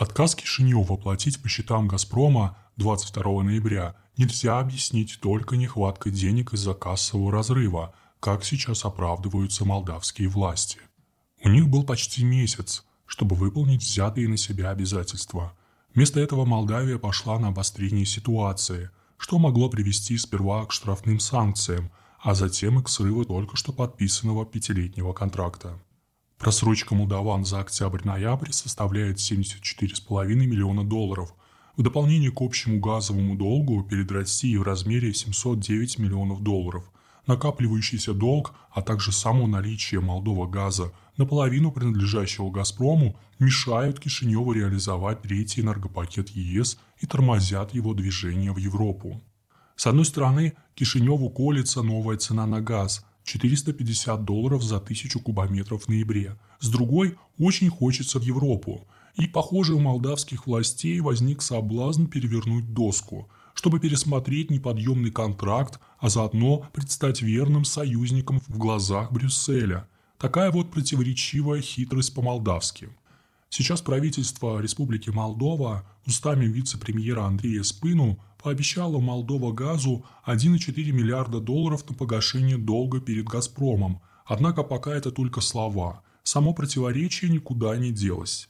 Отказ Кишинева платить по счетам «Газпрома» 22 ноября нельзя объяснить только нехваткой денег из-за кассового разрыва, как сейчас оправдываются молдавские власти. У них был почти месяц, чтобы выполнить взятые на себя обязательства. Вместо этого Молдавия пошла на обострение ситуации, что могло привести сперва к штрафным санкциям, а затем и к срыву только что подписанного пятилетнего контракта. Просрочка молдаван за октябрь-ноябрь составляет 74,5 миллиона долларов, в дополнение к общему газовому долгу перед Россией в размере 709 миллионов долларов. Накапливающийся долг, а также само наличие Молдова газа, наполовину принадлежащего «Газпрому», мешают Кишиневу реализовать третий энергопакет ЕС и тормозят его движение в Европу. С одной стороны, Кишиневу колется новая цена на газ – 450 долларов за тысячу кубометров в ноябре. С другой, очень хочется в Европу. И, похоже, у молдавских властей возник соблазн перевернуть доску, чтобы пересмотреть неподъемный контракт, а заодно предстать верным союзником в глазах Брюсселя. Такая вот противоречивая хитрость по-молдавски. Сейчас правительство Республики Молдова устами вице-премьера Андрея Спыну пообещало Молдова газу 1,4 миллиарда долларов на погашение долга перед «Газпромом», однако пока это только слова, само противоречие никуда не делось.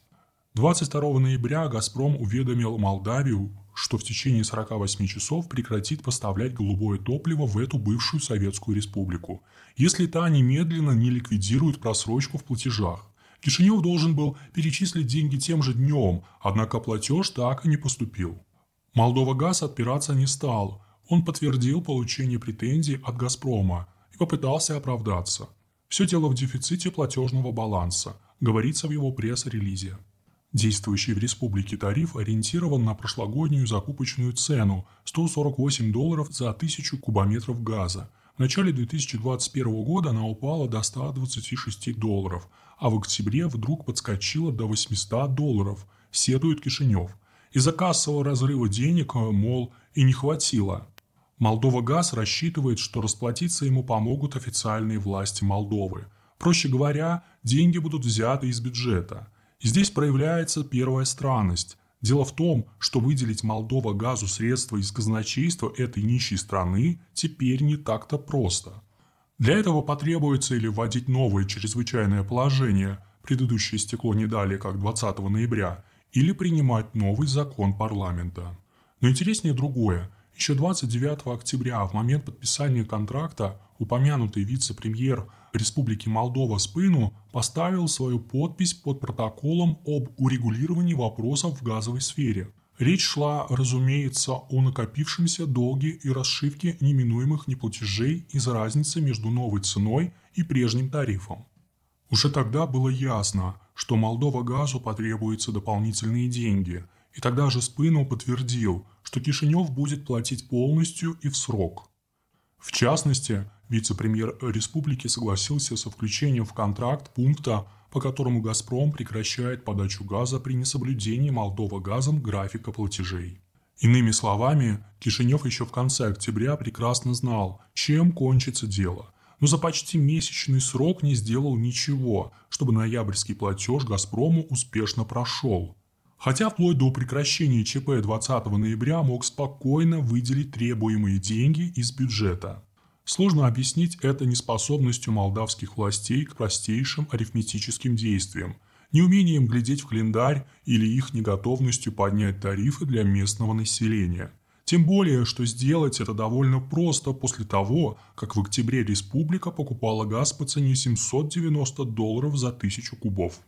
22 ноября «Газпром» уведомил Молдавию, что в течение 48 часов прекратит поставлять голубое топливо в эту бывшую Советскую Республику, если та немедленно не ликвидирует просрочку в платежах. Кишинев должен был перечислить деньги тем же днем, однако платеж так и не поступил. Молдова Газ отпираться не стал. Он подтвердил получение претензий от «Газпрома» и попытался оправдаться. Все дело в дефиците платежного баланса, говорится в его пресс-релизе. Действующий в республике тариф ориентирован на прошлогоднюю закупочную цену – 148 долларов за 1000 кубометров газа. В начале 2021 года она упала до 126 долларов, а в октябре вдруг подскочила до 800 долларов, сетует Кишинев. Из-за кассового разрыва денег, мол, и не хватило. Молдова Газ рассчитывает, что расплатиться ему помогут официальные власти Молдовы. Проще говоря, деньги будут взяты из бюджета. И здесь проявляется первая странность. Дело в том, что выделить Молдова газу средства из казначейства этой нищей страны теперь не так-то просто – для этого потребуется или вводить новое чрезвычайное положение, предыдущее стекло не далее, как 20 ноября, или принимать новый закон парламента. Но интереснее другое. Еще 29 октября, в момент подписания контракта, упомянутый вице-премьер Республики Молдова Спыну поставил свою подпись под протоколом об урегулировании вопросов в газовой сфере – Речь шла, разумеется, о накопившемся долге и расшивке неминуемых неплатежей из-за разницы между новой ценой и прежним тарифом. Уже тогда было ясно, что Молдова газу потребуются дополнительные деньги, и тогда же Спынов подтвердил, что Кишинев будет платить полностью и в срок. В частности, вице-премьер республики согласился со включением в контракт пункта по которому «Газпром» прекращает подачу газа при несоблюдении Молдова газом графика платежей. Иными словами, Кишинев еще в конце октября прекрасно знал, чем кончится дело, но за почти месячный срок не сделал ничего, чтобы ноябрьский платеж «Газпрому» успешно прошел. Хотя вплоть до прекращения ЧП 20 ноября мог спокойно выделить требуемые деньги из бюджета – Сложно объяснить это неспособностью молдавских властей к простейшим арифметическим действиям, неумением глядеть в календарь или их неготовностью поднять тарифы для местного населения. Тем более, что сделать это довольно просто после того, как в октябре республика покупала газ по цене 790 долларов за тысячу кубов.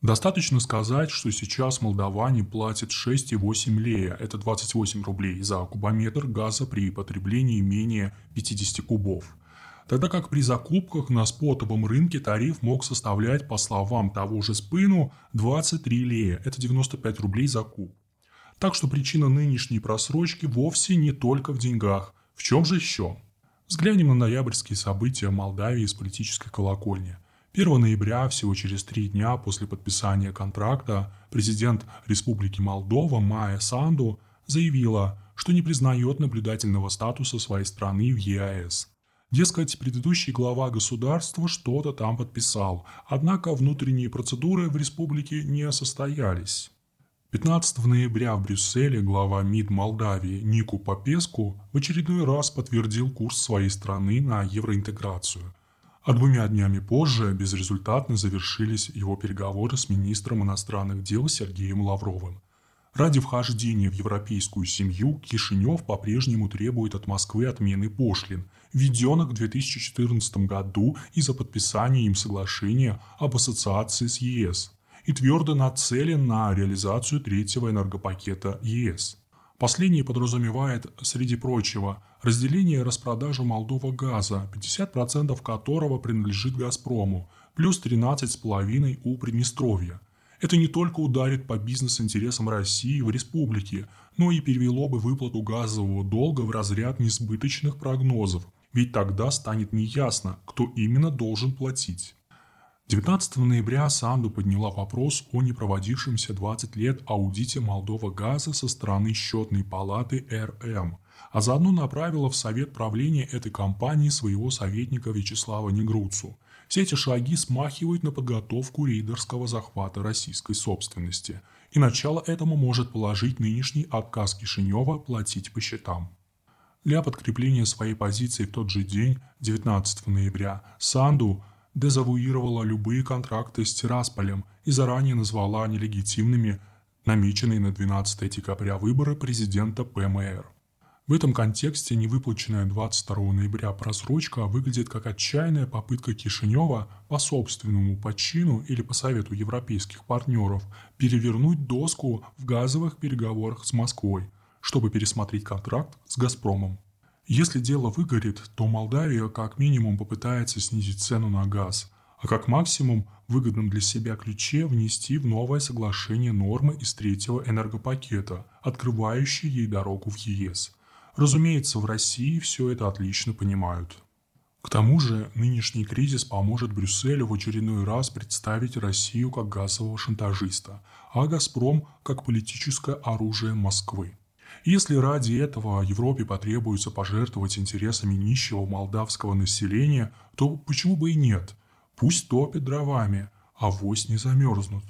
Достаточно сказать, что сейчас молдаване платят 6,8 лея, это 28 рублей, за кубометр газа при потреблении менее 50 кубов. Тогда как при закупках на спотовом рынке тариф мог составлять, по словам того же Спыну, 23 лея, это 95 рублей за куб. Так что причина нынешней просрочки вовсе не только в деньгах. В чем же еще? Взглянем на ноябрьские события в Молдавии с политической колокольни – 1 ноября, всего через три дня после подписания контракта, президент Республики Молдова Майя Санду заявила, что не признает наблюдательного статуса своей страны в ЕАЭС. Дескать, предыдущий глава государства что-то там подписал, однако внутренние процедуры в республике не состоялись. 15 ноября в Брюсселе глава МИД Молдавии Нику Попеску в очередной раз подтвердил курс своей страны на евроинтеграцию. А двумя днями позже безрезультатно завершились его переговоры с министром иностранных дел Сергеем Лавровым. Ради вхождения в европейскую семью Кишинев по-прежнему требует от Москвы отмены пошлин, введенных в 2014 году из-за подписания им соглашения об ассоциации с ЕС, и твердо нацелен на реализацию третьего энергопакета ЕС. Последний подразумевает, среди прочего, разделение и распродажу Молдова газа, 50% которого принадлежит «Газпрому», плюс 13,5% у Приднестровья – это не только ударит по бизнес-интересам России в республике, но и перевело бы выплату газового долга в разряд несбыточных прогнозов, ведь тогда станет неясно, кто именно должен платить. 19 ноября Санду подняла вопрос о непроводившемся 20 лет аудите Молдова газа со стороны счетной палаты РМ, а заодно направила в совет правления этой компании своего советника Вячеслава Негруцу – все эти шаги смахивают на подготовку рейдерского захвата российской собственности, и начало этому может положить нынешний отказ Кишинева платить по счетам. Для подкрепления своей позиции в тот же день, 19 ноября, Санду дезавуировала любые контракты с Тирасполем и заранее назвала нелегитимными намеченные на 12 декабря выборы президента ПМР. В этом контексте невыплаченная 22 ноября просрочка выглядит как отчаянная попытка Кишинева по собственному почину или по совету европейских партнеров перевернуть доску в газовых переговорах с Москвой, чтобы пересмотреть контракт с «Газпромом». Если дело выгорит, то Молдавия как минимум попытается снизить цену на газ, а как максимум в выгодном для себя ключе внести в новое соглашение нормы из третьего энергопакета, открывающие ей дорогу в ЕС – Разумеется, в России все это отлично понимают. К тому же, нынешний кризис поможет Брюсселю в очередной раз представить Россию как газового шантажиста, а «Газпром» как политическое оружие Москвы. Если ради этого Европе потребуется пожертвовать интересами нищего молдавского населения, то почему бы и нет? Пусть топят дровами, а вось не замерзнут.